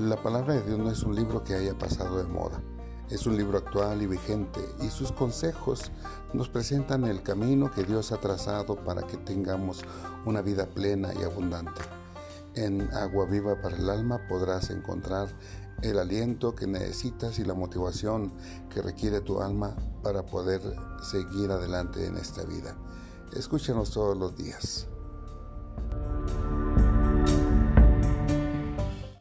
La palabra de Dios no es un libro que haya pasado de moda. Es un libro actual y vigente y sus consejos nos presentan el camino que Dios ha trazado para que tengamos una vida plena y abundante. En Agua Viva para el Alma podrás encontrar el aliento que necesitas y la motivación que requiere tu alma para poder seguir adelante en esta vida. Escúchanos todos los días.